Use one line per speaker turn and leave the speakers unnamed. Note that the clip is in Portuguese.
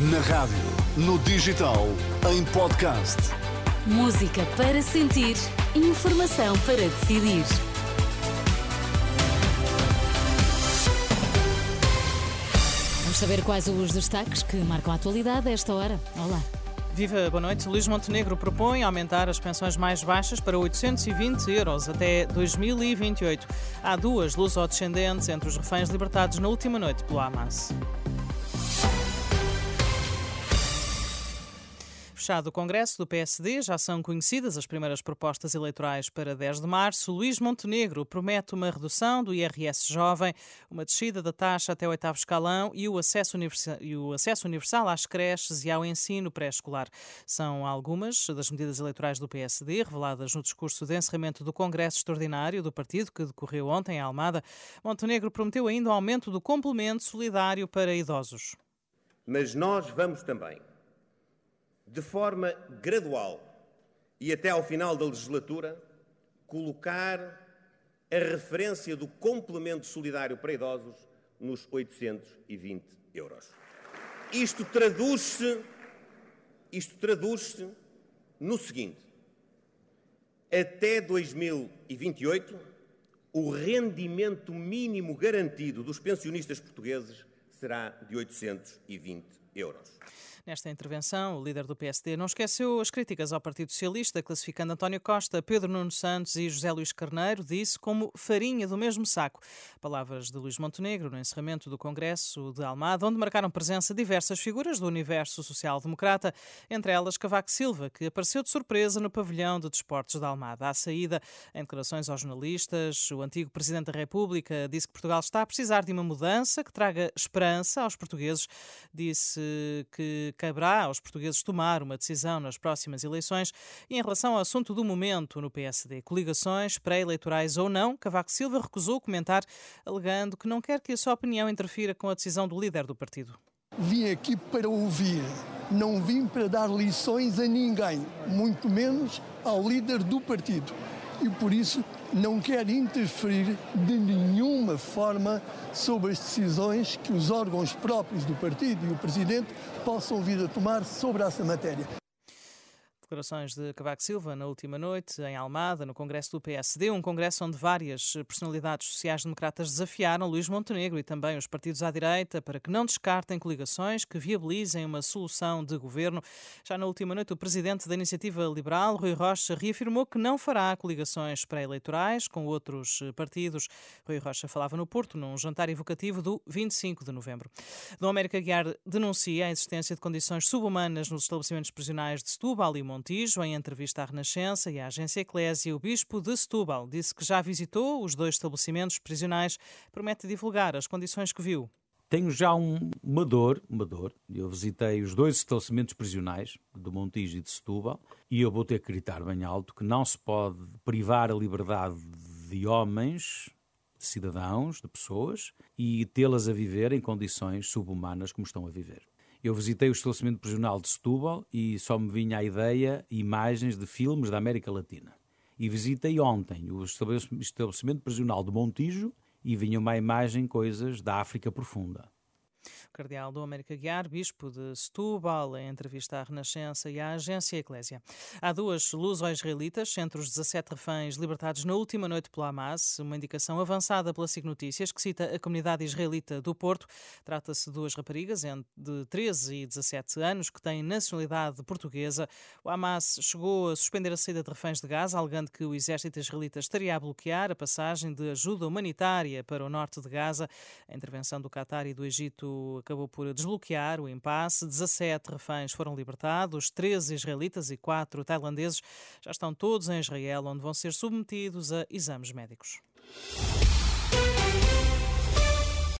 Na rádio, no digital, em podcast.
Música para sentir, informação para decidir. Vamos saber quais os destaques que marcam a atualidade a esta hora. Olá.
Viva, boa noite. Luís Montenegro propõe aumentar as pensões mais baixas para 820 euros até 2028. Há duas lusodescendentes entre os reféns libertados na última noite pelo Hamas. Fechado o Congresso do PSD, já são conhecidas as primeiras propostas eleitorais para 10 de março. Luís Montenegro promete uma redução do IRS jovem, uma descida da taxa até o oitavo escalão e o acesso, universal, e o acesso universal às creches e ao ensino pré-escolar. São algumas das medidas eleitorais do PSD, reveladas no discurso de encerramento do Congresso Extraordinário do partido, que decorreu ontem em Almada. Montenegro prometeu ainda o aumento do complemento solidário para idosos.
Mas nós vamos também de forma gradual e até ao final da legislatura, colocar a referência do complemento solidário para idosos nos 820 euros. Isto traduz-se isto traduz-se no seguinte: até 2028, o rendimento mínimo garantido dos pensionistas portugueses será de 820 euros.
Nesta intervenção, o líder do PSD não esqueceu as críticas ao Partido Socialista, classificando António Costa, Pedro Nuno Santos e José Luís Carneiro, disse como farinha do mesmo saco. Palavras de Luís Montenegro no encerramento do Congresso de Almada, onde marcaram presença diversas figuras do universo social-democrata, entre elas Cavaco Silva, que apareceu de surpresa no pavilhão de desportos de Almada. À saída, em declarações aos jornalistas, o antigo Presidente da República disse que Portugal está a precisar de uma mudança que traga esperança aos portugueses. Disse que caberá aos portugueses tomar uma decisão nas próximas eleições. E em relação ao assunto do momento no PSD, coligações pré-eleitorais ou não, Cavaco Silva recusou comentar, alegando que não quer que a sua opinião interfira com a decisão do líder do partido.
Vim aqui para ouvir, não vim para dar lições a ninguém, muito menos ao líder do partido. E por isso não quer interferir de nenhuma forma sobre as decisões que os órgãos próprios do partido e o presidente possam vir a tomar sobre essa matéria.
Declarações de Cavaco Silva na última noite em Almada, no Congresso do PSD, um congresso onde várias personalidades sociais-democratas desafiaram Luís Montenegro e também os partidos à direita para que não descartem coligações que viabilizem uma solução de governo. Já na última noite, o presidente da Iniciativa Liberal, Rui Rocha, reafirmou que não fará coligações pré-eleitorais com outros partidos. Rui Rocha falava no Porto num jantar evocativo do 25 de novembro. Dom América Guiar denuncia a existência de condições subhumanas nos estabelecimentos prisionais de Setúbal e Montijo, em entrevista à Renascença e à agência Eclésia, o bispo de Setúbal disse que já visitou os dois estabelecimentos prisionais, promete divulgar as condições que viu.
Tenho já um, uma dor, uma dor. Eu visitei os dois estabelecimentos prisionais, de Montijo e de Setúbal, e eu vou ter que gritar bem alto que não se pode privar a liberdade de homens, de cidadãos, de pessoas, e tê-las a viver em condições subhumanas como estão a viver. Eu visitei o estabelecimento prisional de Setúbal e só me vinha a ideia imagens de filmes da América Latina. E visitei ontem o estabelecimento prisional de Montijo e vinha uma imagem coisas da África profunda.
Cardeal do América Guiar, bispo de Setúbal, em entrevista à Renascença e à agência Eclésia. Há duas luso-israelitas entre os 17 reféns libertados na última noite pelo Hamas, uma indicação avançada pela SIG Notícias que cita a comunidade israelita do Porto. Trata-se de duas raparigas de 13 e 17 anos que têm nacionalidade portuguesa. O Hamas chegou a suspender a saída de reféns de Gaza, alegando que o exército israelita estaria a bloquear a passagem de ajuda humanitária para o norte de Gaza. A intervenção do Qatar e do Egito acabou por desbloquear o impasse. 17 reféns foram libertados, 13 israelitas e 4 tailandeses já estão todos em Israel, onde vão ser submetidos a exames médicos.